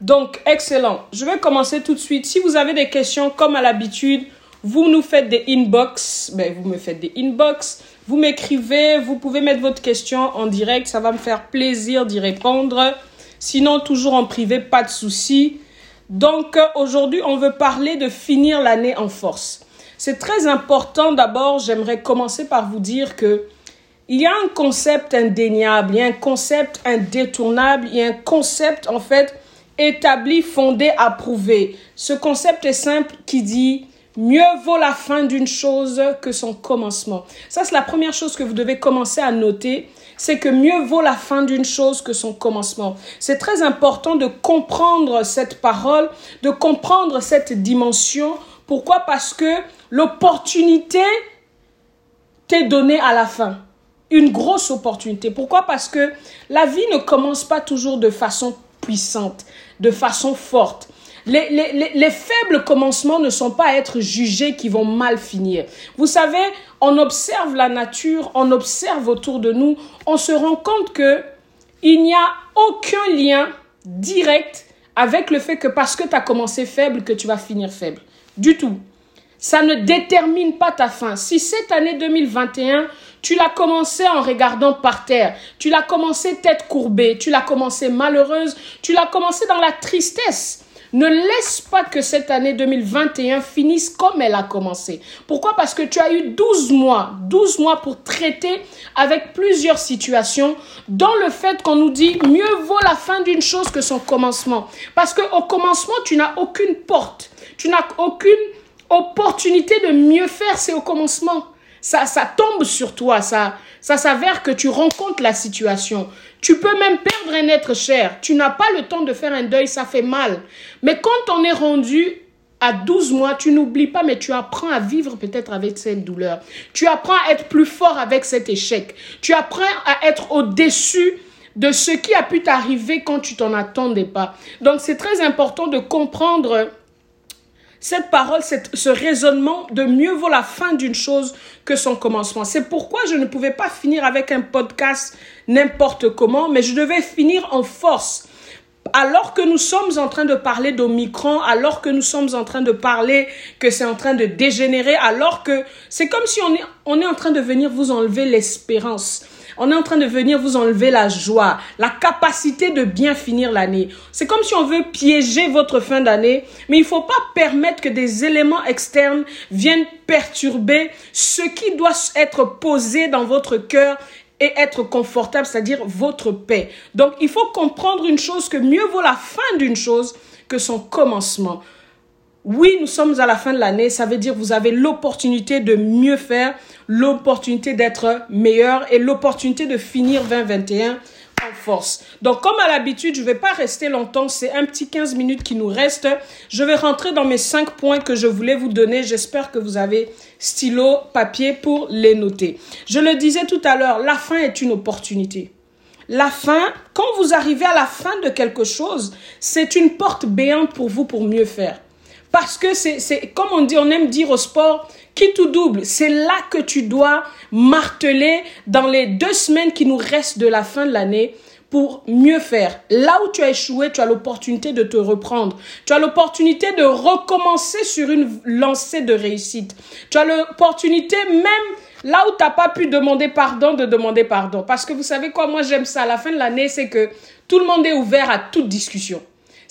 Donc, excellent. Je vais commencer tout de suite. Si vous avez des questions, comme à l'habitude, vous nous faites des inbox. Ben, vous me faites des inbox. Vous m'écrivez. Vous pouvez mettre votre question en direct. Ça va me faire plaisir d'y répondre. Sinon, toujours en privé, pas de souci. Donc, aujourd'hui, on veut parler de finir l'année en force. C'est très important. D'abord, j'aimerais commencer par vous dire que il y a un concept indéniable, il y a un concept indétournable, il y a un concept, en fait, établi, fondé, approuvé. Ce concept est simple qui dit mieux vaut la fin d'une chose que son commencement. Ça, c'est la première chose que vous devez commencer à noter. C'est que mieux vaut la fin d'une chose que son commencement. C'est très important de comprendre cette parole, de comprendre cette dimension. Pourquoi? Parce que l'opportunité t'est donnée à la fin. Une grosse opportunité. Pourquoi? Parce que la vie ne commence pas toujours de façon puissante, de façon forte. Les, les, les, faibles commencements ne sont pas à être jugés qui vont mal finir. Vous savez, on observe la nature, on observe autour de nous, on se rend compte que il n'y a aucun lien direct avec le fait que parce que tu as commencé faible, que tu vas finir faible. Du tout. Ça ne détermine pas ta fin. Si cette année 2021, tu l'as commencé en regardant par terre, tu l'as commencé tête courbée, tu l'as commencé malheureuse, tu l'as commencé dans la tristesse. Ne laisse pas que cette année 2021 finisse comme elle a commencé. Pourquoi? Parce que tu as eu 12 mois, 12 mois pour traiter avec plusieurs situations dans le fait qu'on nous dit mieux vaut la fin d'une chose que son commencement. Parce qu'au commencement, tu n'as aucune porte, tu n'as aucune opportunité de mieux faire, c'est au commencement ça, ça tombe sur toi, ça, ça s'avère que tu rencontres la situation. Tu peux même perdre un être cher. Tu n'as pas le temps de faire un deuil, ça fait mal. Mais quand on est rendu à 12 mois, tu n'oublies pas, mais tu apprends à vivre peut-être avec cette douleur. Tu apprends à être plus fort avec cet échec. Tu apprends à être au-dessus de ce qui a pu t'arriver quand tu t'en attendais pas. Donc c'est très important de comprendre cette parole, ce raisonnement de mieux vaut la fin d'une chose que son commencement. C'est pourquoi je ne pouvais pas finir avec un podcast n'importe comment, mais je devais finir en force. Alors que nous sommes en train de parler d'Omicron, alors que nous sommes en train de parler que c'est en train de dégénérer, alors que c'est comme si on est, on est en train de venir vous enlever l'espérance. On est en train de venir vous enlever la joie, la capacité de bien finir l'année. C'est comme si on veut piéger votre fin d'année, mais il ne faut pas permettre que des éléments externes viennent perturber ce qui doit être posé dans votre cœur et être confortable, c'est-à-dire votre paix. Donc, il faut comprendre une chose que mieux vaut la fin d'une chose que son commencement. Oui, nous sommes à la fin de l'année, ça veut dire vous avez l'opportunité de mieux faire, l'opportunité d'être meilleur et l'opportunité de finir 2021 en force. Donc comme à l'habitude, je ne vais pas rester longtemps, c'est un petit 15 minutes qui nous reste. Je vais rentrer dans mes 5 points que je voulais vous donner. J'espère que vous avez stylo, papier pour les noter. Je le disais tout à l'heure, la fin est une opportunité. La fin, quand vous arrivez à la fin de quelque chose, c'est une porte béante pour vous pour mieux faire. Parce que c'est, comme on dit, on aime dire au sport, qui tout double. C'est là que tu dois marteler dans les deux semaines qui nous restent de la fin de l'année pour mieux faire. Là où tu as échoué, tu as l'opportunité de te reprendre. Tu as l'opportunité de recommencer sur une lancée de réussite. Tu as l'opportunité même là où tu n'as pas pu demander pardon, de demander pardon. Parce que vous savez quoi, moi j'aime ça. À la fin de l'année, c'est que tout le monde est ouvert à toute discussion.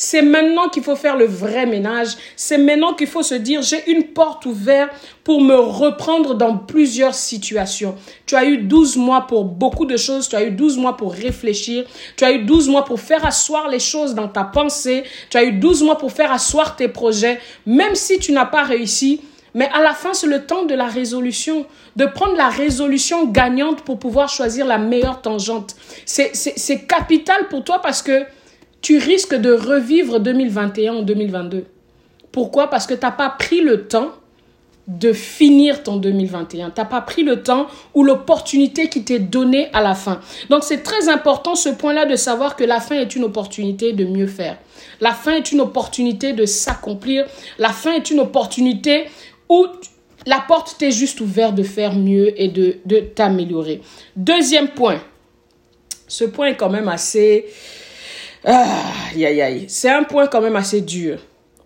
C'est maintenant qu'il faut faire le vrai ménage. C'est maintenant qu'il faut se dire, j'ai une porte ouverte pour me reprendre dans plusieurs situations. Tu as eu 12 mois pour beaucoup de choses. Tu as eu 12 mois pour réfléchir. Tu as eu 12 mois pour faire asseoir les choses dans ta pensée. Tu as eu 12 mois pour faire asseoir tes projets. Même si tu n'as pas réussi, mais à la fin, c'est le temps de la résolution, de prendre la résolution gagnante pour pouvoir choisir la meilleure tangente. C'est capital pour toi parce que tu risques de revivre 2021 en 2022. Pourquoi? Parce que tu n'as pas pris le temps de finir ton 2021. Tu n'as pas pris le temps ou l'opportunité qui t'est donnée à la fin. Donc c'est très important ce point-là de savoir que la fin est une opportunité de mieux faire. La fin est une opportunité de s'accomplir. La fin est une opportunité où la porte t'est juste ouverte de faire mieux et de, de t'améliorer. Deuxième point. Ce point est quand même assez Aïe, aïe, aïe. C'est un point quand même assez dur.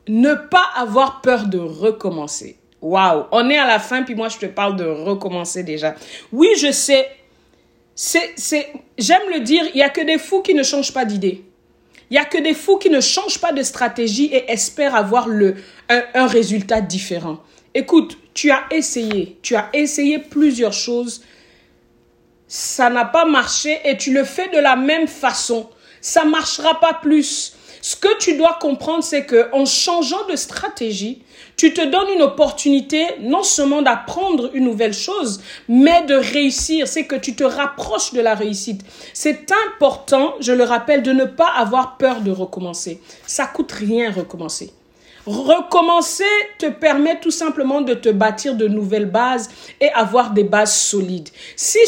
Ne pas avoir peur de recommencer. Waouh, on est à la fin, puis moi je te parle de recommencer déjà. Oui, je sais, c'est, c'est, j'aime le dire, il y a que des fous qui ne changent pas d'idée. Il y a que des fous qui ne changent pas de stratégie et espèrent avoir le, un, un résultat différent. Écoute, tu as essayé, tu as essayé plusieurs choses, ça n'a pas marché et tu le fais de la même façon. Ça marchera pas plus. Ce que tu dois comprendre, c'est que en changeant de stratégie, tu te donnes une opportunité non seulement d'apprendre une nouvelle chose, mais de réussir. C'est que tu te rapproches de la réussite. C'est important, je le rappelle, de ne pas avoir peur de recommencer. Ça coûte rien recommencer. Recommencer te permet tout simplement de te bâtir de nouvelles bases et avoir des bases solides. Si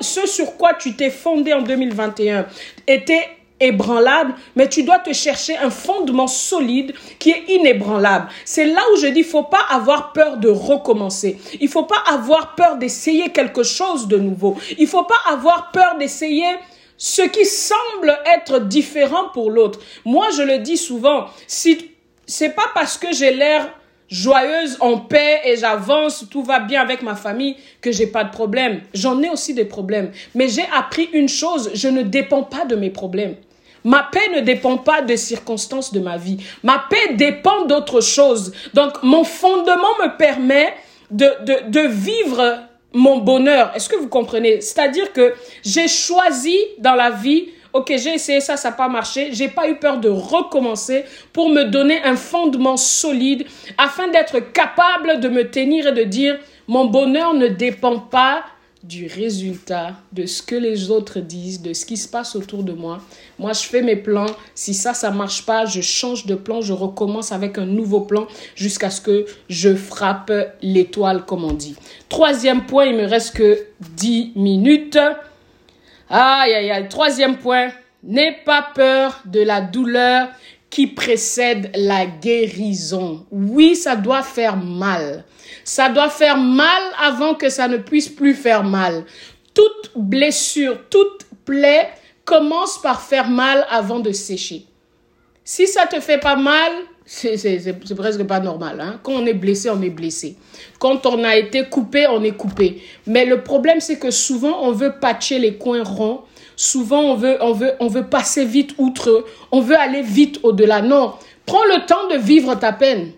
ce sur quoi tu t'es fondé en 2021 était ébranlable, mais tu dois te chercher un fondement solide qui est inébranlable. C'est là où je dis, il faut pas avoir peur de recommencer. Il faut pas avoir peur d'essayer quelque chose de nouveau. Il faut pas avoir peur d'essayer ce qui semble être différent pour l'autre. Moi, je le dis souvent, si c'est pas parce que j'ai l'air joyeuse, en paix et j'avance, tout va bien avec ma famille, que j'ai pas de problème. J'en ai aussi des problèmes. Mais j'ai appris une chose, je ne dépends pas de mes problèmes. Ma paix ne dépend pas des circonstances de ma vie. Ma paix dépend d'autre chose. Donc, mon fondement me permet de, de, de vivre mon bonheur. Est-ce que vous comprenez? C'est-à-dire que j'ai choisi dans la vie ok, j'ai essayé ça, ça n'a pas marché, j'ai pas eu peur de recommencer pour me donner un fondement solide afin d'être capable de me tenir et de dire, mon bonheur ne dépend pas du résultat, de ce que les autres disent, de ce qui se passe autour de moi. Moi, je fais mes plans. Si ça, ça marche pas, je change de plan, je recommence avec un nouveau plan jusqu'à ce que je frappe l'étoile, comme on dit. Troisième point, il me reste que 10 minutes. Aïe, aïe, aïe. Troisième point, n'aie pas peur de la douleur qui précède la guérison. Oui, ça doit faire mal. Ça doit faire mal avant que ça ne puisse plus faire mal. Toute blessure, toute plaie commence par faire mal avant de sécher. Si ça te fait pas mal, c'est presque pas normal. Hein? Quand on est blessé, on est blessé. Quand on a été coupé, on est coupé. Mais le problème, c'est que souvent, on veut patcher les coins ronds. Souvent, on veut, on veut, on veut passer vite outre. On veut aller vite au-delà. Non, prends le temps de vivre ta peine.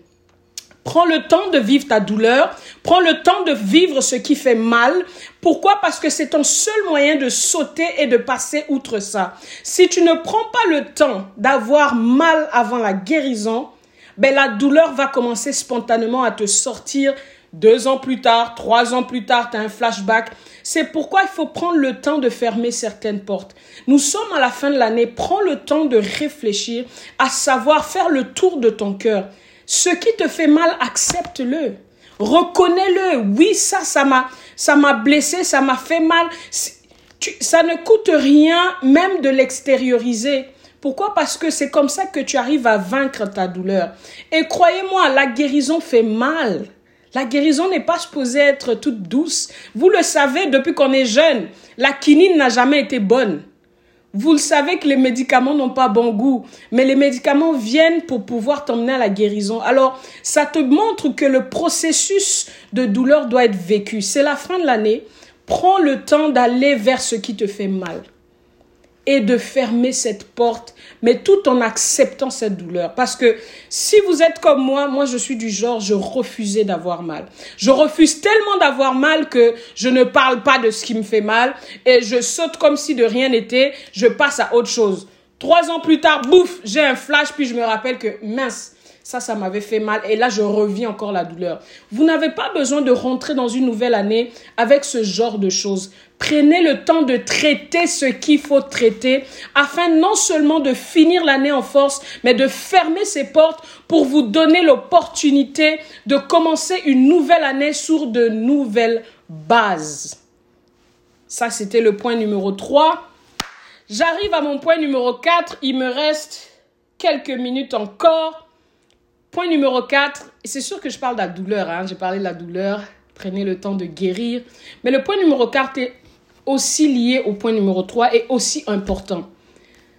Prends le temps de vivre ta douleur. Prends le temps de vivre ce qui fait mal. Pourquoi? Parce que c'est ton seul moyen de sauter et de passer outre ça. Si tu ne prends pas le temps d'avoir mal avant la guérison, ben la douleur va commencer spontanément à te sortir deux ans plus tard, trois ans plus tard, tu as un flashback. C'est pourquoi il faut prendre le temps de fermer certaines portes. Nous sommes à la fin de l'année. Prends le temps de réfléchir, à savoir faire le tour de ton cœur. Ce qui te fait mal, accepte-le. Reconnais-le. Oui, ça, ça m'a, ça m'a blessé, ça m'a fait mal. ça ne coûte rien même de l'extérioriser. Pourquoi? Parce que c'est comme ça que tu arrives à vaincre ta douleur. Et croyez-moi, la guérison fait mal. La guérison n'est pas supposée être toute douce. Vous le savez depuis qu'on est jeune. La quinine n'a jamais été bonne. Vous le savez que les médicaments n'ont pas bon goût, mais les médicaments viennent pour pouvoir t'emmener à la guérison. Alors, ça te montre que le processus de douleur doit être vécu. C'est la fin de l'année. Prends le temps d'aller vers ce qui te fait mal et de fermer cette porte, mais tout en acceptant cette douleur. Parce que si vous êtes comme moi, moi je suis du genre, je refusais d'avoir mal. Je refuse tellement d'avoir mal que je ne parle pas de ce qui me fait mal et je saute comme si de rien n'était, je passe à autre chose. Trois ans plus tard, bouf, j'ai un flash, puis je me rappelle que mince, ça, ça m'avait fait mal. Et là, je revis encore la douleur. Vous n'avez pas besoin de rentrer dans une nouvelle année avec ce genre de choses. Prenez le temps de traiter ce qu'il faut traiter afin non seulement de finir l'année en force, mais de fermer ses portes pour vous donner l'opportunité de commencer une nouvelle année sur de nouvelles bases. Ça, c'était le point numéro 3. J'arrive à mon point numéro 4. Il me reste quelques minutes encore. Point numéro 4, et c'est sûr que je parle de la douleur, hein, j'ai parlé de la douleur, prenez le temps de guérir. Mais le point numéro 4 est aussi lié au point numéro 3 et aussi important.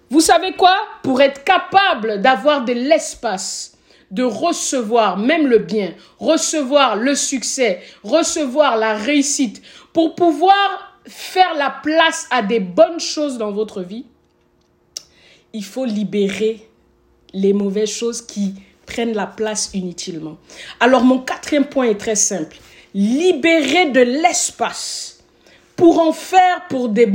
Vous savez quoi? Pour être capable d'avoir de l'espace, de recevoir même le bien, recevoir le succès, recevoir la réussite, pour pouvoir faire la place à des bonnes choses dans votre vie, il faut libérer les mauvaises choses qui prennent la place inutilement. Alors mon quatrième point est très simple. Libérer de l'espace pour en faire pour des,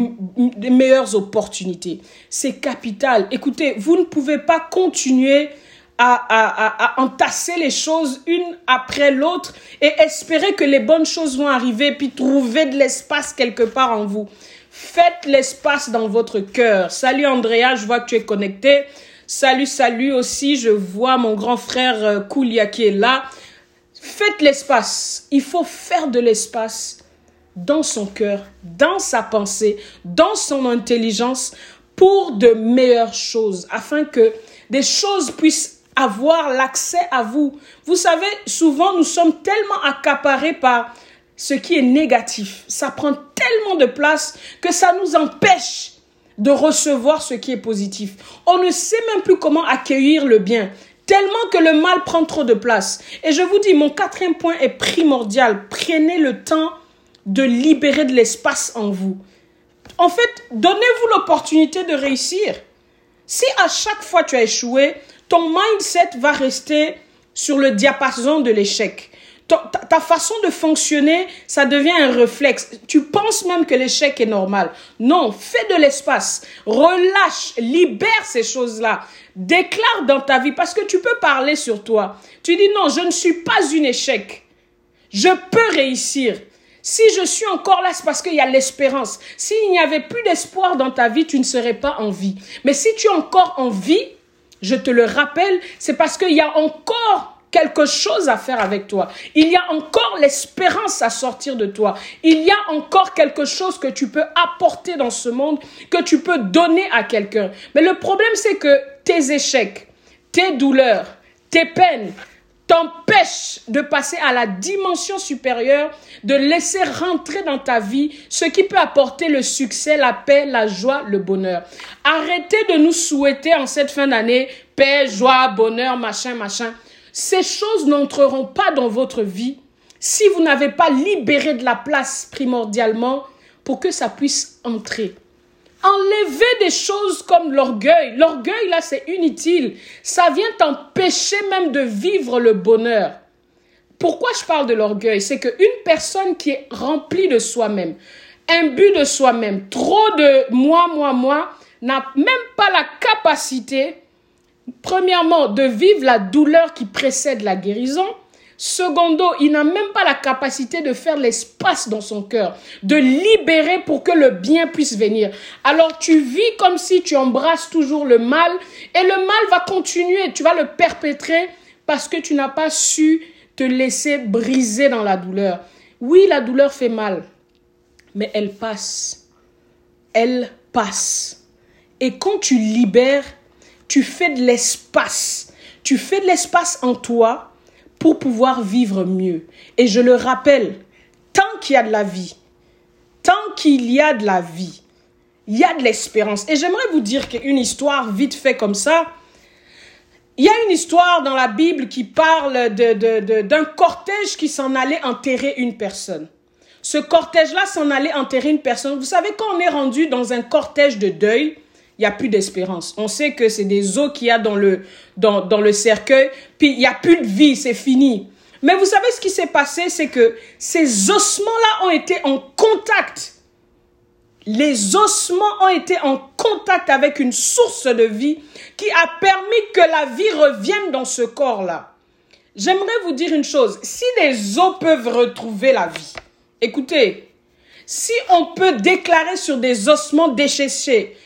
meilleures opportunités. C'est capital. Écoutez, vous ne pouvez pas continuer à, entasser les choses une après l'autre et espérer que les bonnes choses vont arriver puis trouver de l'espace quelque part en vous. Faites l'espace dans votre cœur. Salut Andrea, je vois que tu es connecté. Salut, salut aussi, je vois mon grand frère euh, Koulia qui est là. Faites l'espace. Il faut faire de l'espace dans son cœur, dans sa pensée, dans son intelligence pour de meilleures choses, afin que des choses puissent avoir l'accès à vous. Vous savez, souvent nous sommes tellement accaparés par ce qui est négatif. Ça prend tellement de place que ça nous empêche de recevoir ce qui est positif. On ne sait même plus comment accueillir le bien, tellement que le mal prend trop de place. Et je vous dis, mon quatrième point est primordial. Prenez le temps de libérer de l'espace en vous. En fait, donnez-vous l'opportunité de réussir. Si à chaque fois tu as échoué, ton mindset va rester sur le diapason de l'échec. Ta, façon de fonctionner, ça devient un réflexe. Tu penses même que l'échec est normal. Non, fais de l'espace. Relâche, libère ces choses-là. Déclare dans ta vie parce que tu peux parler sur toi. Tu dis non, je ne suis pas une échec. Je peux réussir. Si je suis encore là, c'est parce qu'il y a l'espérance. S'il n'y avait plus d'espoir dans ta vie, tu ne serais pas en vie. Mais si tu es encore en vie, je te le rappelle, c'est parce qu'il y a encore quelque chose à faire avec toi. Il y a encore l'espérance à sortir de toi. Il y a encore quelque chose que tu peux apporter dans ce monde, que tu peux donner à quelqu'un. Mais le problème, c'est que tes échecs, tes douleurs, tes peines, t'empêchent de passer à la dimension supérieure, de laisser rentrer dans ta vie ce qui peut apporter le succès, la paix, la joie, le bonheur. Arrêtez de nous souhaiter en cette fin d'année paix, joie, bonheur, machin, machin. Ces choses n'entreront pas dans votre vie si vous n'avez pas libéré de la place primordialement pour que ça puisse entrer. Enlevez des choses comme l'orgueil. L'orgueil, là, c'est inutile. Ça vient t'empêcher même de vivre le bonheur. Pourquoi je parle de l'orgueil? C'est qu'une personne qui est remplie de soi-même, imbue de soi-même, trop de moi, moi, moi, n'a même pas la capacité, premièrement, de vivre la douleur qui précède la guérison, Secondo, il n'a même pas la capacité de faire l'espace dans son cœur, de libérer pour que le bien puisse venir. Alors tu vis comme si tu embrasses toujours le mal et le mal va continuer, tu vas le perpétrer parce que tu n'as pas su te laisser briser dans la douleur. Oui, la douleur fait mal, mais elle passe. Elle passe. Et quand tu libères, tu fais de l'espace. Tu fais de l'espace en toi pour pouvoir vivre mieux. Et je le rappelle, tant qu'il y a de la vie, tant qu'il y a de la vie, il y a de l'espérance. Et j'aimerais vous dire qu'une histoire vite fait comme ça, il y a une histoire dans la Bible qui parle d'un de, de, cortège qui s'en allait enterrer une personne. Ce cortège-là s'en allait enterrer une personne. Vous savez, quand on est rendu dans un cortège de deuil, il n'y a plus d'espérance. On sait que c'est des os qu'il y a dans le, cercueil, puis il n'y a plus de vie, c'est fini. Mais vous savez ce qui s'est passé, c'est que ces ossements-là ont été en contact. Les ossements ont été en contact avec une source de vie qui a permis que la vie revienne dans ce corps-là. J'aimerais vous dire une chose. Si les os peuvent retrouver la vie, écoutez, si on peut déclarer sur des ossements déchessés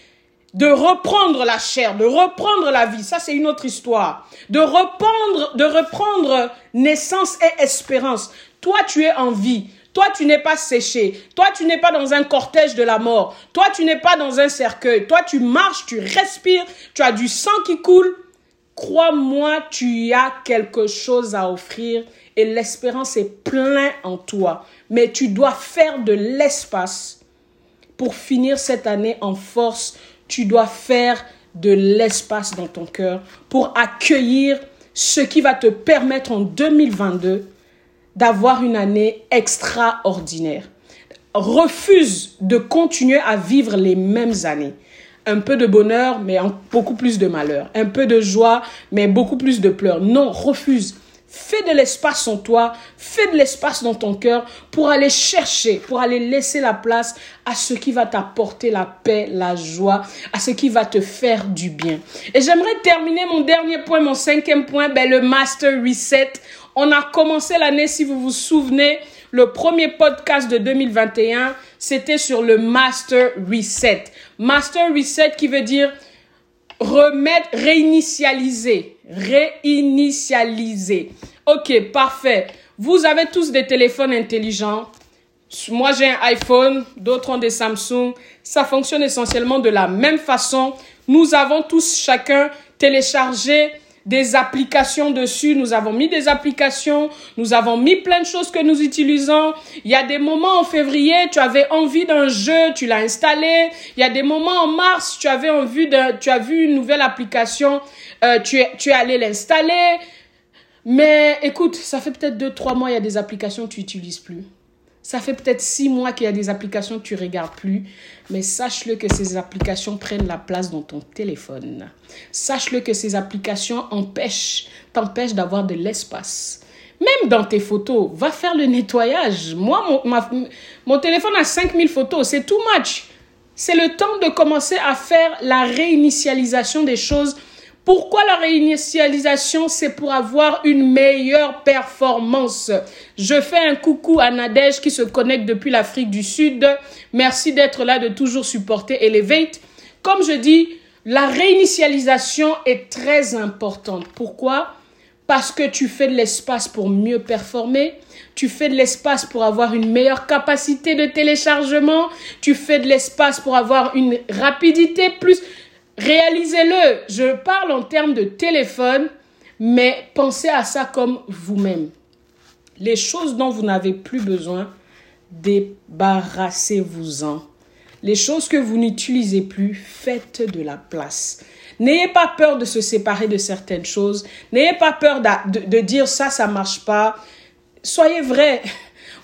de reprendre la chair, de reprendre la vie, ça c'est une autre histoire. De reprendre, de reprendre naissance et espérance. Toi, tu es en vie. Toi, tu n'es pas séché. Toi, tu n'es pas dans un cortège de la mort. Toi, tu n'es pas dans un cercueil. Toi, tu marches, tu respires, tu as du sang qui coule. Crois-moi, tu as quelque chose à offrir et l'espérance est plein en toi. Mais tu dois faire de l'espace pour finir cette année en force tu dois faire de l'espace dans ton cœur pour accueillir ce qui va te permettre en 2022 d'avoir une année extraordinaire. Refuse de continuer à vivre les mêmes années. Un peu de bonheur, mais beaucoup plus de malheur. Un peu de joie, mais beaucoup plus de pleurs. Non, refuse. Fais de l'espace en toi, fais de l'espace dans ton cœur pour aller chercher, pour aller laisser la place à ce qui va t'apporter la paix, la joie, à ce qui va te faire du bien. Et j'aimerais terminer mon dernier point, mon cinquième point, ben le Master Reset. On a commencé l'année, si vous vous souvenez, le premier podcast de 2021, c'était sur le Master Reset. Master Reset qui veut dire remettre, réinitialiser, réinitialiser. Ok, parfait. Vous avez tous des téléphones intelligents. Moi, j'ai un iPhone, d'autres ont des Samsung. Ça fonctionne essentiellement de la même façon. Nous avons tous chacun téléchargé des applications dessus. Nous avons mis des applications. Nous avons mis plein de choses que nous utilisons. Il y a des moments en février, tu avais envie d'un jeu, tu l'as installé. Il y a des moments en mars, tu avais envie de, tu as vu une nouvelle application, euh, tu es, tu es allé l'installer. Mais écoute, ça fait peut-être deux, trois mois, il y a des applications que tu n'utilises plus. Ça fait peut-être six mois qu'il y a des applications que tu regardes plus, mais sache-le que ces applications prennent la place dans ton téléphone. Sache-le que ces applications empêchent, t'empêchent d'avoir de l'espace. Même dans tes photos, va faire le nettoyage. Moi, mon, mon téléphone a 5000 photos, c'est too much. C'est le temps de commencer à faire la réinitialisation des choses pourquoi la réinitialisation C'est pour avoir une meilleure performance? Je fais un coucou à Nadège qui se connecte depuis l'Afrique du Sud. Merci d'être là, de toujours supporter Elevate. Comme je dis, la réinitialisation est très importante. Pourquoi? Parce que tu fais de l'espace pour mieux performer. Tu fais de l'espace pour avoir une meilleure capacité de téléchargement. Tu fais de l'espace pour avoir une rapidité plus. Réalisez-le. Je parle en termes de téléphone, mais pensez à ça comme vous-même. Les choses dont vous n'avez plus besoin, débarrassez-vous-en. Les choses que vous n'utilisez plus, faites de la place. N'ayez pas peur de se séparer de certaines choses. N'ayez pas peur de, de, dire ça, ça marche pas. Soyez vrai.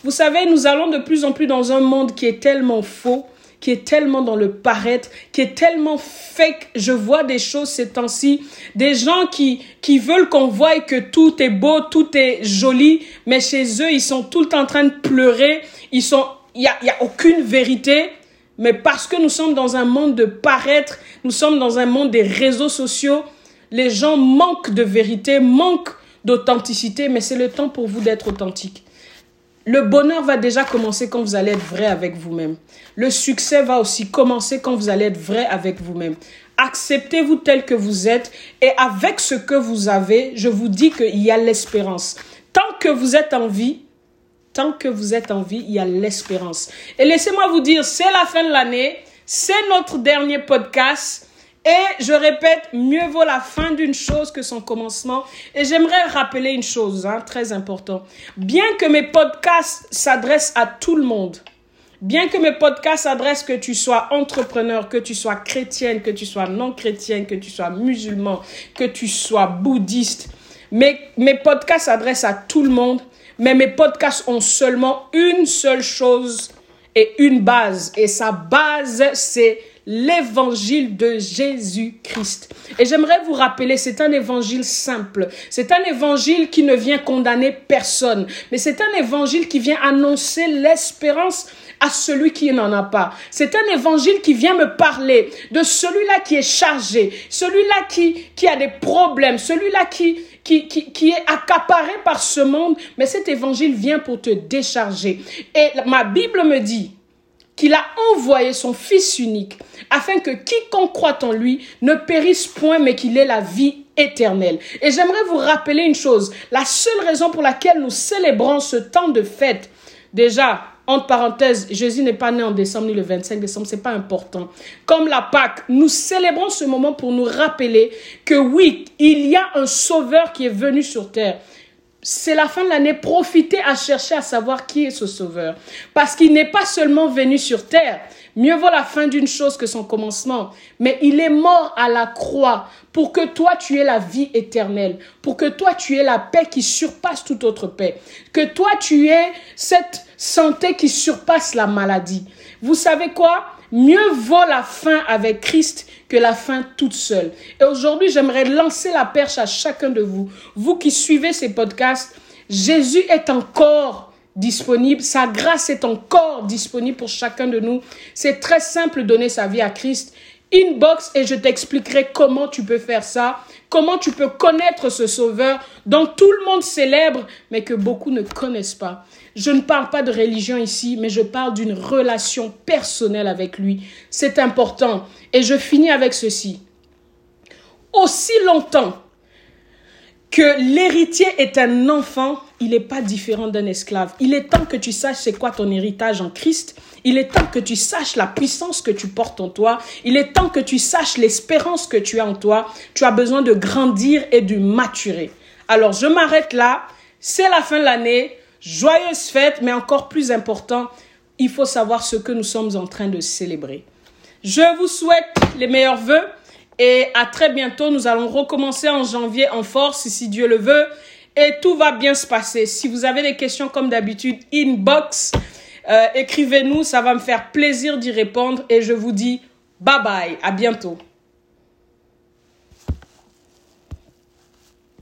Vous savez, nous allons de plus en plus dans un monde qui est tellement faux qui est tellement dans le paraître, qui est tellement fake. Je vois des choses ces temps-ci, des gens qui, qui veulent qu'on voie que tout est beau, tout est joli, mais chez eux, ils sont tout le temps en train de pleurer. Il y a, y a aucune vérité. Mais parce que nous sommes dans un monde de paraître, nous sommes dans un monde des réseaux sociaux, les gens manquent de vérité, manquent d'authenticité, mais c'est le temps pour vous d'être authentique. Le bonheur va déjà commencer quand vous allez être vrai avec vous-même. Le succès va aussi commencer quand vous allez être vrai avec vous-même. Acceptez-vous tel que vous êtes et avec ce que vous avez, je vous dis qu'il y a l'espérance. Tant que vous êtes en vie, tant que vous êtes en vie, il y a l'espérance. Et laissez-moi vous dire, c'est la fin de l'année, c'est notre dernier podcast. Et je répète, mieux vaut la fin d'une chose que son commencement. Et j'aimerais rappeler une chose hein, très importante. Bien que mes podcasts s'adressent à tout le monde, bien que mes podcasts s'adressent que tu sois entrepreneur, que tu sois chrétienne, que tu sois non chrétienne, que tu sois musulman, que tu sois bouddhiste, mes, mes podcasts s'adressent à tout le monde, mais mes podcasts ont seulement une seule chose et une base. Et sa base, c'est l'évangile de Jésus-Christ. Et j'aimerais vous rappeler, c'est un évangile simple. C'est un évangile qui ne vient condamner personne, mais c'est un évangile qui vient annoncer l'espérance à celui qui n'en a pas. C'est un évangile qui vient me parler de celui-là qui est chargé, celui-là qui, qui a des problèmes, celui-là qui, qui, qui, qui est accaparé par ce monde, mais cet évangile vient pour te décharger. Et ma Bible me dit, qu'il a envoyé son Fils unique, afin que quiconque croit en lui ne périsse point, mais qu'il ait la vie éternelle. Et j'aimerais vous rappeler une chose, la seule raison pour laquelle nous célébrons ce temps de fête, déjà, entre parenthèses, Jésus n'est pas né en décembre ni le 25 décembre, c'est pas important. Comme la Pâque, nous célébrons ce moment pour nous rappeler que oui, il y a un sauveur qui est venu sur terre. C'est la fin de l'année, profitez à chercher à savoir qui est ce sauveur. Parce qu'il n'est pas seulement venu sur terre. Mieux vaut la fin d'une chose que son commencement. Mais il est mort à la croix pour que toi tu aies la vie éternelle, pour que toi tu aies la paix qui surpasse toute autre paix, que toi tu aies cette santé qui surpasse la maladie. Vous savez quoi? Mieux vaut la fin avec Christ que la fin toute seule. Et aujourd'hui, j'aimerais lancer la perche à chacun de vous. Vous qui suivez ces podcasts, Jésus est encore disponible. Sa grâce est encore disponible pour chacun de nous. C'est très simple de donner sa vie à Christ. Inbox et je t'expliquerai comment tu peux faire ça, comment tu peux connaître ce sauveur dont tout le monde célèbre mais que beaucoup ne connaissent pas. Je ne parle pas de religion ici, mais je parle d'une relation personnelle avec lui. C'est important. Et je finis avec ceci. Aussi longtemps que l'héritier est un enfant, il n'est pas différent d'un esclave. Il est temps que tu saches c'est quoi ton héritage en Christ. Il est temps que tu saches la puissance que tu portes en toi. Il est temps que tu saches l'espérance que tu as en toi. Tu as besoin de grandir et de maturer. Alors, je m'arrête là. C'est la fin de l'année. Joyeuse fête, mais encore plus important, il faut savoir ce que nous sommes en train de célébrer. Je vous souhaite les meilleurs vœux et à très bientôt. Nous allons recommencer en janvier en force, si Dieu le veut, et tout va bien se passer. Si vous avez des questions comme d'habitude, inbox, euh, écrivez-nous, ça va me faire plaisir d'y répondre et je vous dis bye bye, à bientôt.